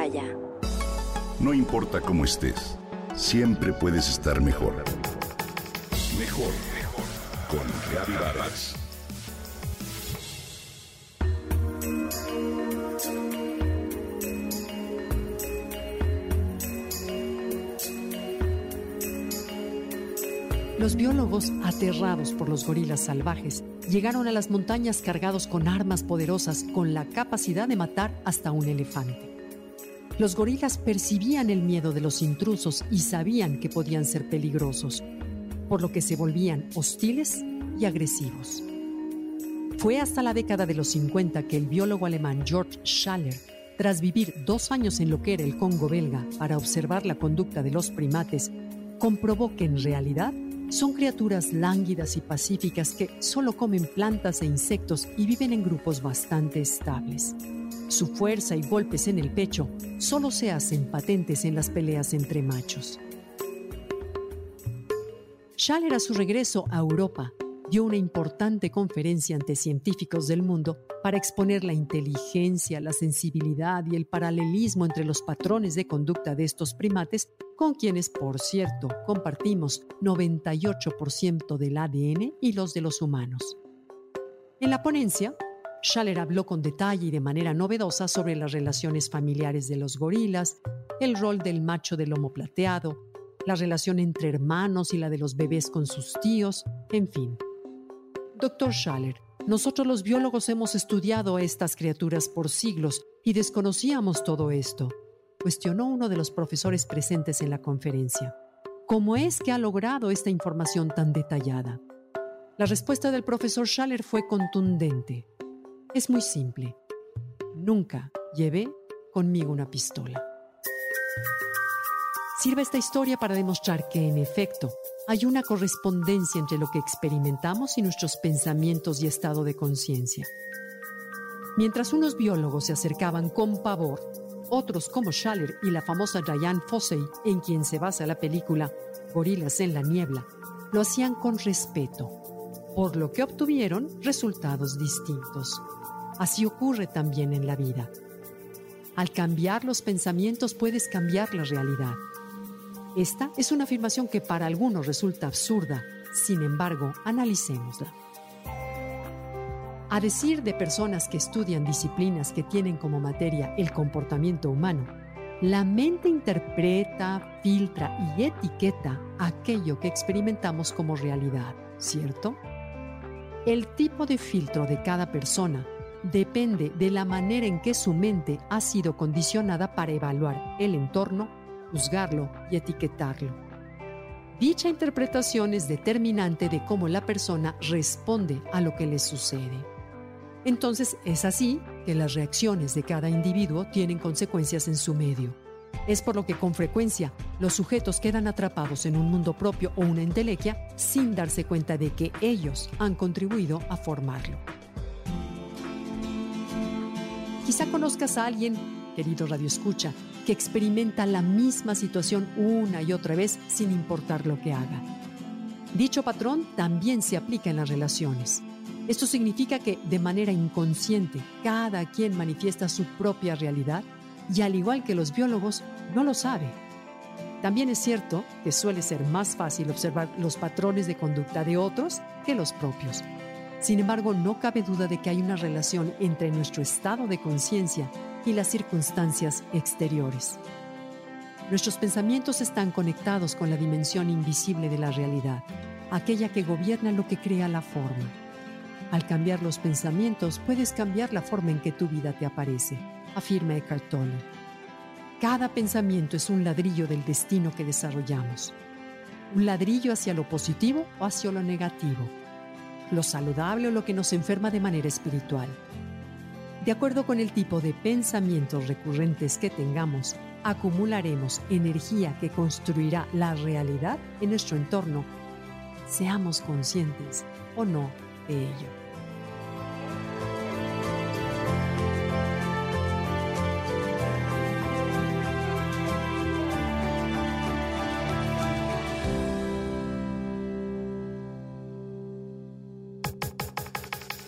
Himalaya. No importa cómo estés, siempre puedes estar mejor. Mejor, mejor. Con Reavivadas. Los biólogos, aterrados por los gorilas salvajes, llegaron a las montañas cargados con armas poderosas con la capacidad de matar hasta un elefante. Los gorilas percibían el miedo de los intrusos y sabían que podían ser peligrosos, por lo que se volvían hostiles y agresivos. Fue hasta la década de los 50 que el biólogo alemán George Schaller, tras vivir dos años en lo que era el Congo belga para observar la conducta de los primates, comprobó que en realidad son criaturas lánguidas y pacíficas que solo comen plantas e insectos y viven en grupos bastante estables. Su fuerza y golpes en el pecho solo se hacen patentes en las peleas entre machos. Schaller a su regreso a Europa dio una importante conferencia ante científicos del mundo para exponer la inteligencia, la sensibilidad y el paralelismo entre los patrones de conducta de estos primates, con quienes, por cierto, compartimos 98% del ADN y los de los humanos. En la ponencia, Schaller habló con detalle y de manera novedosa sobre las relaciones familiares de los gorilas, el rol del macho del lomo plateado, la relación entre hermanos y la de los bebés con sus tíos, en fin. Doctor Schaller, nosotros los biólogos hemos estudiado a estas criaturas por siglos y desconocíamos todo esto, cuestionó uno de los profesores presentes en la conferencia. ¿Cómo es que ha logrado esta información tan detallada? La respuesta del profesor Schaller fue contundente. Es muy simple. Nunca llevé conmigo una pistola. Sirve esta historia para demostrar que, en efecto, hay una correspondencia entre lo que experimentamos y nuestros pensamientos y estado de conciencia. Mientras unos biólogos se acercaban con pavor, otros como Schaller y la famosa Diane Fossey, en quien se basa la película Gorilas en la Niebla, lo hacían con respeto, por lo que obtuvieron resultados distintos. Así ocurre también en la vida. Al cambiar los pensamientos puedes cambiar la realidad. Esta es una afirmación que para algunos resulta absurda, sin embargo, analicémosla. A decir de personas que estudian disciplinas que tienen como materia el comportamiento humano, la mente interpreta, filtra y etiqueta aquello que experimentamos como realidad, ¿cierto? El tipo de filtro de cada persona depende de la manera en que su mente ha sido condicionada para evaluar el entorno juzgarlo y etiquetarlo. Dicha interpretación es determinante de cómo la persona responde a lo que le sucede. Entonces es así que las reacciones de cada individuo tienen consecuencias en su medio. Es por lo que con frecuencia los sujetos quedan atrapados en un mundo propio o una entelequia sin darse cuenta de que ellos han contribuido a formarlo. Quizá conozcas a alguien, querido Radio Escucha, que experimenta la misma situación una y otra vez sin importar lo que haga. Dicho patrón también se aplica en las relaciones. Esto significa que de manera inconsciente cada quien manifiesta su propia realidad y al igual que los biólogos no lo sabe. También es cierto que suele ser más fácil observar los patrones de conducta de otros que los propios. Sin embargo, no cabe duda de que hay una relación entre nuestro estado de conciencia y las circunstancias exteriores. Nuestros pensamientos están conectados con la dimensión invisible de la realidad, aquella que gobierna lo que crea la forma. Al cambiar los pensamientos puedes cambiar la forma en que tu vida te aparece, afirma Eckhart Tolle. Cada pensamiento es un ladrillo del destino que desarrollamos. Un ladrillo hacia lo positivo o hacia lo negativo. Lo saludable o lo que nos enferma de manera espiritual de acuerdo con el tipo de pensamientos recurrentes que tengamos, acumularemos energía que construirá la realidad en nuestro entorno, seamos conscientes o no de ello.